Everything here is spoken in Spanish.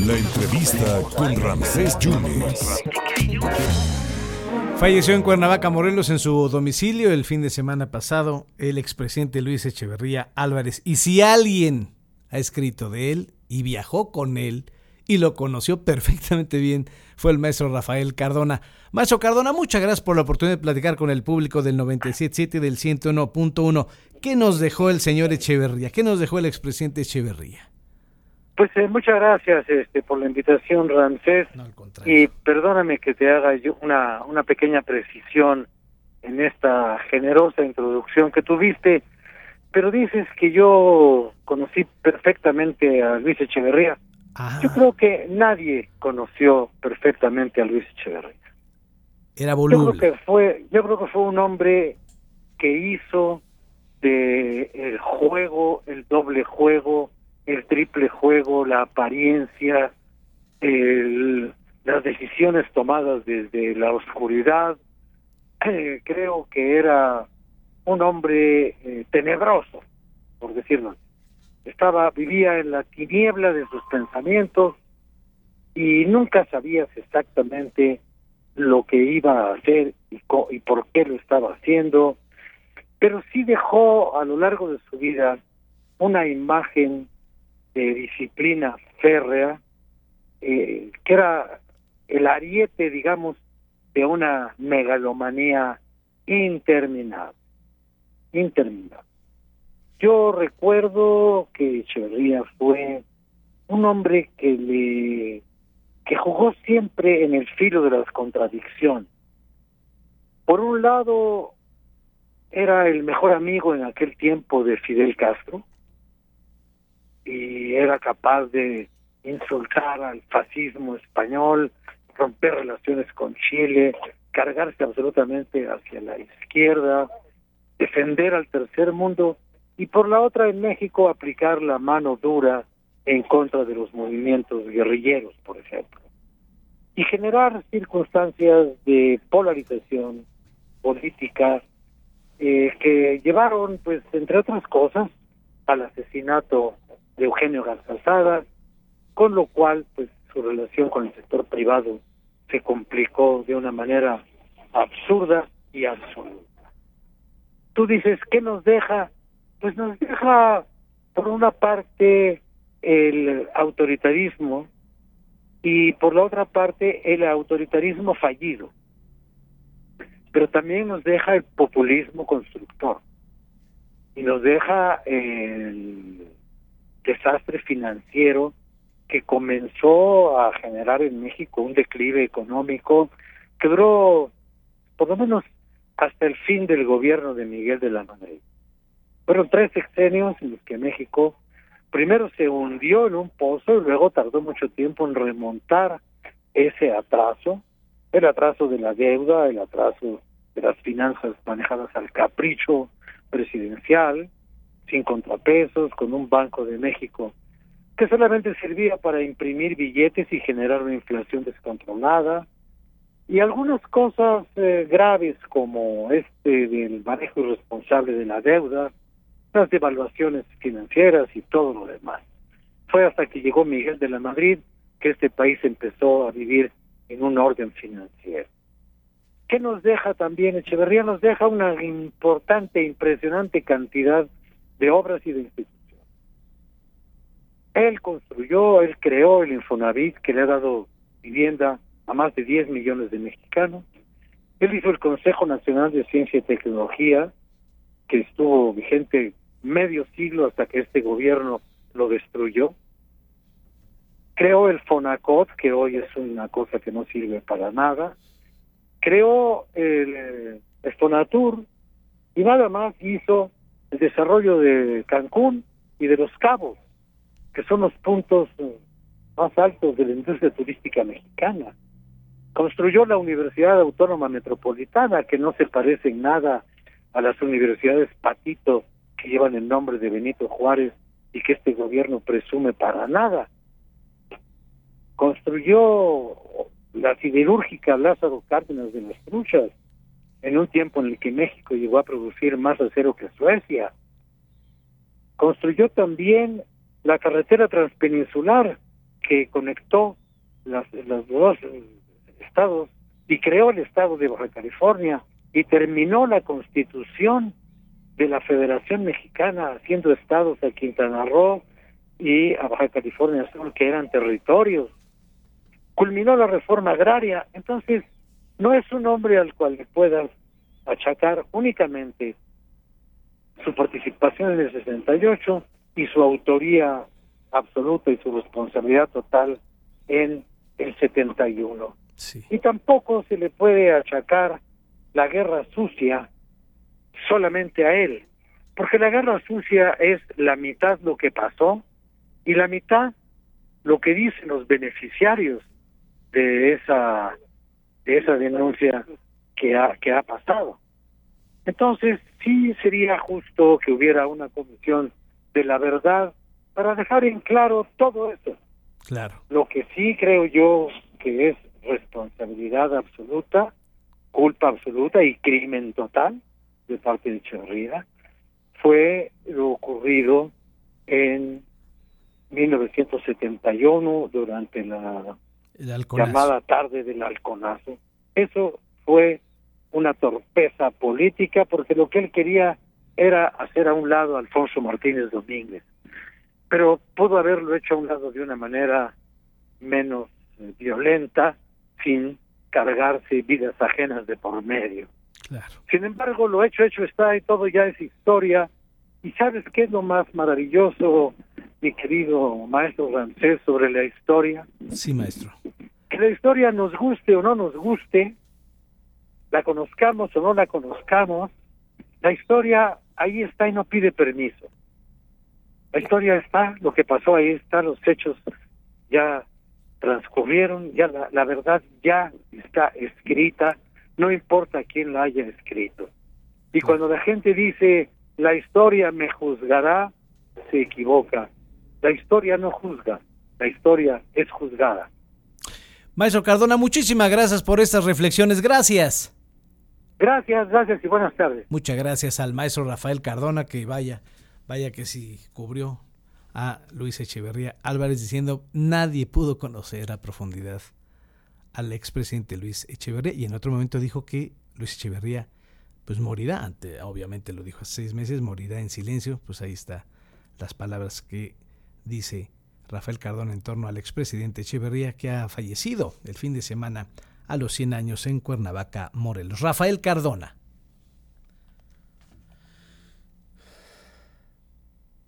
La entrevista con Ramsés Yunes. Falleció en Cuernavaca, Morelos, en su domicilio el fin de semana pasado el expresidente Luis Echeverría Álvarez. Y si alguien ha escrito de él y viajó con él y lo conoció perfectamente bien, fue el maestro Rafael Cardona. Maestro Cardona, muchas gracias por la oportunidad de platicar con el público del 97.7 y del 101.1. ¿Qué nos dejó el señor Echeverría? ¿Qué nos dejó el expresidente Echeverría? Pues eh, muchas gracias este, por la invitación, Ramsés. y perdóname que te haga yo una, una pequeña precisión en esta generosa introducción que tuviste, pero dices que yo conocí perfectamente a Luis Echeverría. Yo creo que nadie conoció perfectamente a Luis Echeverría. Era Yo voluble. creo que fue, yo creo que fue un hombre que hizo de el juego, el doble juego, el triple juego, la apariencia, el- las decisiones tomadas desde la oscuridad. Eh, creo que era un hombre eh, tenebroso, por decirlo así. Estaba, vivía en la tiniebla de sus pensamientos y nunca sabías exactamente lo que iba a hacer y, co- y por qué lo estaba haciendo, pero sí dejó a lo largo de su vida una imagen de disciplina férrea, eh, que era el ariete, digamos, de una megalomanía interminable, interminable. Yo recuerdo que Echeverría fue un hombre que le que jugó siempre en el filo de las contradicciones. Por un lado, era el mejor amigo en aquel tiempo de Fidel Castro y era capaz de insultar al fascismo español, romper relaciones con Chile, cargarse absolutamente hacia la izquierda, defender al tercer mundo y por la otra en México aplicar la mano dura en contra de los movimientos guerrilleros, por ejemplo, y generar circunstancias de polarización política eh, que llevaron, pues, entre otras cosas, al asesinato de Eugenio Garzazada, con lo cual, pues, su relación con el sector privado se complicó de una manera absurda y absoluta. Tú dices, ¿qué nos deja? Pues nos deja, por una parte, el autoritarismo y por la otra parte, el autoritarismo fallido. Pero también nos deja el populismo constructor y nos deja el desastre financiero que comenzó a generar en México un declive económico que duró por lo menos hasta el fin del gobierno de Miguel de la Madrid. Fueron tres sexenios en los que México primero se hundió en un pozo y luego tardó mucho tiempo en remontar ese atraso, el atraso de la deuda, el atraso de las finanzas manejadas al capricho presidencial, sin contrapesos, con un Banco de México que solamente servía para imprimir billetes y generar una inflación descontrolada, y algunas cosas eh, graves como este del manejo irresponsable de la deuda, las devaluaciones financieras y todo lo demás. Fue hasta que llegó Miguel de la Madrid que este país empezó a vivir en un orden financiero. ¿Qué nos deja también? Echeverría nos deja una importante, impresionante cantidad de obras y de instituciones. Él construyó, él creó el Infonavit que le ha dado vivienda a más de 10 millones de mexicanos. Él hizo el Consejo Nacional de Ciencia y Tecnología, que estuvo vigente medio siglo hasta que este gobierno lo destruyó. Creó el FONACOT, que hoy es una cosa que no sirve para nada. Creó el, eh, el FONATUR y nada más hizo el desarrollo de Cancún y de Los Cabos, que son los puntos eh, más altos de la industria turística mexicana. Construyó la Universidad Autónoma Metropolitana, que no se parece en nada a las universidades Patito que llevan el nombre de Benito Juárez y que este gobierno presume para nada. Construyó la siderúrgica Lázaro Cárdenas de las Truchas en un tiempo en el que México llegó a producir más acero que Suecia. Construyó también la carretera transpeninsular que conectó las, los dos estados y creó el estado de Baja California y terminó la constitución de la Federación Mexicana haciendo estados a Quintana Roo y a Baja California Sur que eran territorios. Culminó la reforma agraria, entonces no es un hombre al cual le puedas achacar únicamente su participación en el 68 y su autoría absoluta y su responsabilidad total en el 71. Sí. Y tampoco se le puede achacar la guerra sucia solamente a él, porque la guerra sucia es la mitad lo que pasó y la mitad lo que dicen los beneficiarios de esa de esa denuncia que ha que ha pasado. Entonces, sí sería justo que hubiera una comisión de la verdad para dejar en claro todo eso. Claro. Lo que sí creo yo que es responsabilidad absoluta, culpa absoluta y crimen total de parte de Echeverría fue lo ocurrido en 1971 durante la llamada tarde del halconazo. Eso fue una torpeza política porque lo que él quería era hacer a un lado a Alfonso Martínez Domínguez. Pero pudo haberlo hecho a un lado de una manera menos eh, violenta, sin cargarse vidas ajenas de por medio. Sin embargo, lo hecho, hecho está y todo ya es historia. ¿Y sabes qué es lo más maravilloso, mi querido maestro francés, sobre la historia? Sí, maestro. Que la historia nos guste o no nos guste, la conozcamos o no la conozcamos, la historia ahí está y no pide permiso. La historia está, lo que pasó ahí está, los hechos ya transcurrieron, ya la, la verdad ya está escrita, no importa quién la haya escrito. Y cuando la gente dice, la historia me juzgará, se equivoca. La historia no juzga, la historia es juzgada. Maestro Cardona, muchísimas gracias por estas reflexiones. Gracias. Gracias, gracias y buenas tardes. Muchas gracias al maestro Rafael Cardona, que vaya, vaya que sí cubrió a Luis Echeverría Álvarez diciendo nadie pudo conocer a profundidad al expresidente Luis Echeverría y en otro momento dijo que Luis Echeverría pues morirá, ante, obviamente lo dijo hace seis meses, morirá en silencio, pues ahí está las palabras que dice Rafael Cardona en torno al expresidente Echeverría que ha fallecido el fin de semana a los 100 años en Cuernavaca, Morelos. Rafael Cardona.